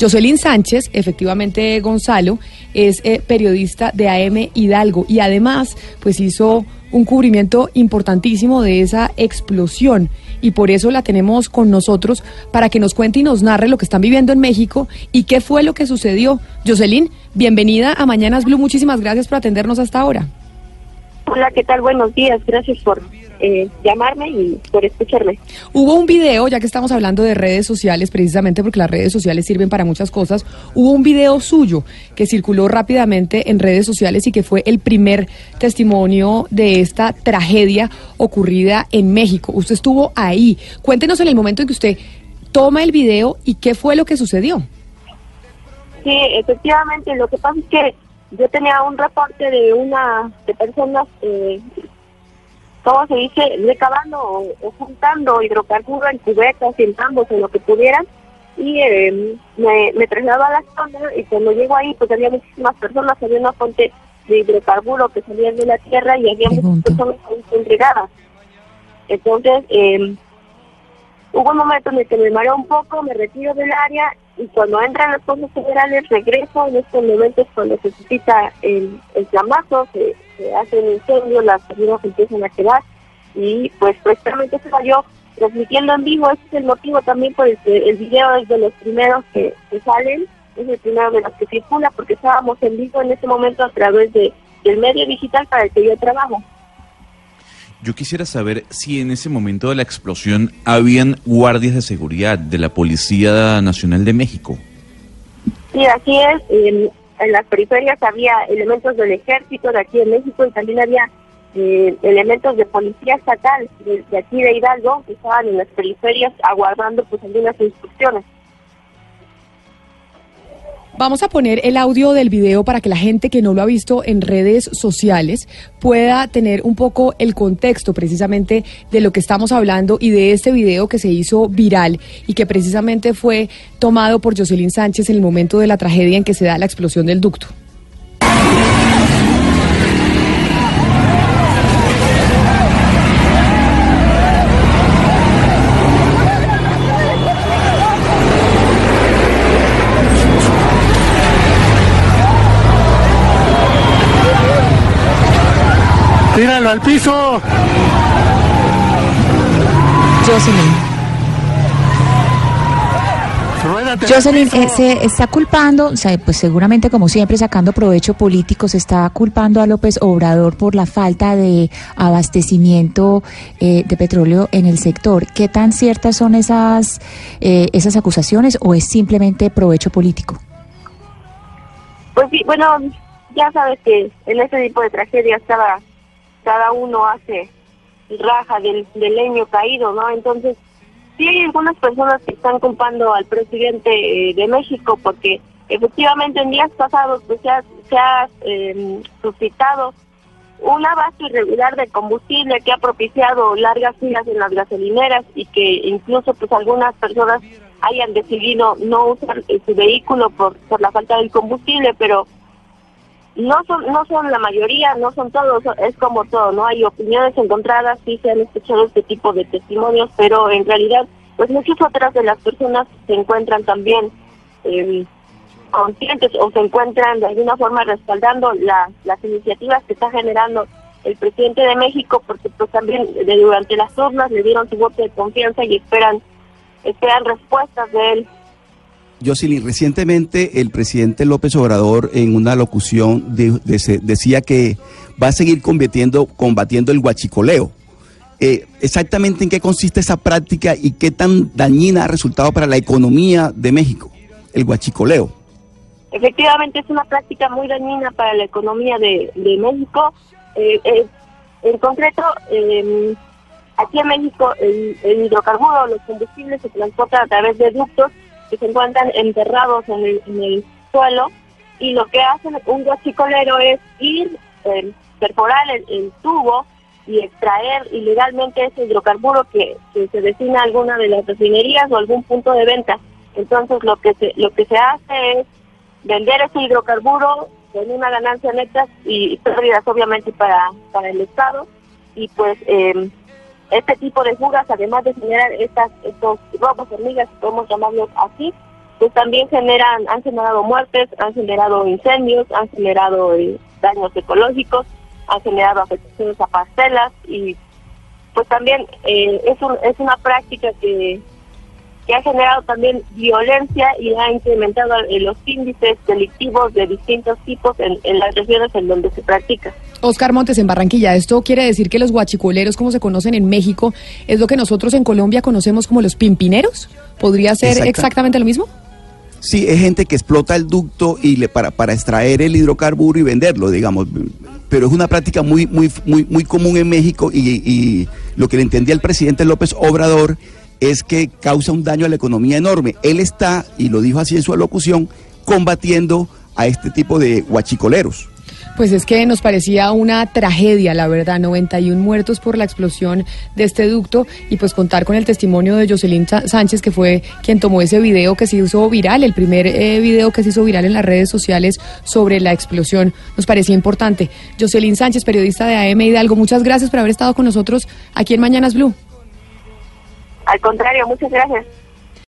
Jocelyn Sánchez, efectivamente Gonzalo, es eh, periodista de AM Hidalgo y además pues hizo un cubrimiento importantísimo de esa explosión y por eso la tenemos con nosotros para que nos cuente y nos narre lo que están viviendo en México y qué fue lo que sucedió. Jocelyn, bienvenida a Mañanas Blue, muchísimas gracias por atendernos hasta ahora. Hola, ¿qué tal? Buenos días, gracias por eh, llamarme y por escucharme. Hubo un video, ya que estamos hablando de redes sociales, precisamente porque las redes sociales sirven para muchas cosas, hubo un video suyo que circuló rápidamente en redes sociales y que fue el primer testimonio de esta tragedia ocurrida en México. Usted estuvo ahí. Cuéntenos en el momento en que usted toma el video y qué fue lo que sucedió. Sí, efectivamente, lo que pasa es que yo tenía un reporte de una de personas, eh, ¿cómo se dice?, recabando o, juntando hidrocarburos en cubetas en tambos, en lo que pudieran, y eh, me, me trasladaba a la zona y cuando llego ahí, pues había muchísimas personas, había una fuente de hidrocarburo que salía de la tierra y había muchas personas entregadas. Entonces, eh, hubo un momento en el que me mareó un poco, me retiro del área y cuando entran las cosas federales regreso. En estos momentos cuando se suscita el, el llamazo, se, hace un incendio, las personas empiezan a quedar y pues precisamente se yo transmitiendo en vivo. Ese es el motivo también por el que el video es de los primeros que, salen, es el primero de los que circula porque estábamos en vivo en ese momento a través de, del medio digital para el que yo trabajo. Yo quisiera saber si en ese momento de la explosión habían guardias de seguridad de la Policía Nacional de México. Sí, así es. En, las periferias había elementos del ejército de aquí de México y también había eh, elementos de policía estatal de, de, aquí de Hidalgo que estaban en las periferias aguardando pues algunas instrucciones. Vamos a poner el audio del video para que la gente que no lo ha visto en redes sociales pueda tener un poco el contexto precisamente de lo que estamos hablando y de este video que se hizo viral y que precisamente fue tomado por Jocelyn Sánchez en el momento de la tragedia en que se da la explosión del ducto. ¡Tíralo al piso! Jocelyn. Jocelyn eh, se está culpando, o sea, pues seguramente como siempre sacando provecho político, se está culpando a López Obrador por la falta de abastecimiento eh, de petróleo en el sector. ¿Qué tan ciertas son esas, eh, esas acusaciones o es simplemente provecho político? Pues sí, bueno, ya sabes que en este tipo de tragedia estaba cada uno hace raja del, leño caído, ¿no? Entonces, sí hay algunas personas que están culpando al presidente eh, de México porque efectivamente en días pasados pues, se ha, se ha em, suscitado una base irregular de combustible que ha propiciado largas filas en las gasolineras y que incluso pues algunas personas hayan decidido no usar su vehículo por, por la falta del combustible, pero no son no son la mayoría, no son todos, es como todo, ¿no? Hay opiniones encontradas, sí se han escuchado este tipo de testimonios, pero en realidad, pues muchas otras de las personas se encuentran también eh, conscientes o se encuentran de alguna forma respaldando las iniciativas que está generando el presidente de México, porque pues también durante las urnas le dieron su voto de confianza y esperan esperan respuestas de él Jocelyn, recientemente el presidente López Obrador en una locución decía que va a seguir combatiendo, combatiendo el huachicoleo. Eh, exactamente en qué consiste esa práctica y qué tan dañina ha resultado para la economía de México, el huachicoleo. Efectivamente es una práctica muy dañina para la economía de, México. Eh, eh, en concreto, em, aquí en México el, el hidrocarburo, los combustibles se transportan a través de ductos que se encuentran enterrados en el, suelo y lo que hacen un guachicolero es ir, eh, perforar el, tubo y extraer ilegalmente ese hidrocarburo que, se destina a alguna de las refinerías o algún punto de venta. Entonces lo que se, lo que se hace es vender ese hidrocarburo con una ganancia neta y pérdidas obviamente para, para el Estado y pues eh, este tipo de fugas, además de generar estas, estos robos hormigas, podemos llamarlos así, pues también generan, han generado muertes, han generado incendios, han generado eh, daños ecológicos, han generado afectaciones a parcelas y pues también eh, es, es una práctica que, que ha generado también violencia y ha incrementado los índices delictivos de distintos tipos en, en, las regiones en donde se practica. Oscar Montes, en Barranquilla, ¿esto quiere decir que los guachicoleros, como se conocen en México, es lo que nosotros en Colombia conocemos como los pimpineros? ¿Podría ser exactamente lo mismo? Sí, es gente que explota el ducto y le, para, para extraer el hidrocarburo y venderlo, digamos. Pero es una práctica muy, muy, muy, muy común en México y, y lo que le entendía el presidente López Obrador es que causa un daño a la economía enorme. Él está, y lo dijo así en su alocución, combatiendo a este tipo de guachicoleros. Pues es que nos parecía una tragedia, la verdad, 91 muertos por la explosión de este ducto y pues contar con el testimonio de Jocelyn Sánchez, que fue quien tomó ese video que se hizo viral, el primer eh, video que se hizo viral en las redes sociales sobre la explosión, nos parecía importante. Jocelyn Sánchez, periodista de AM Hidalgo, muchas gracias por haber estado con nosotros aquí en Mañanas Blue. Al contrario, muchas gracias.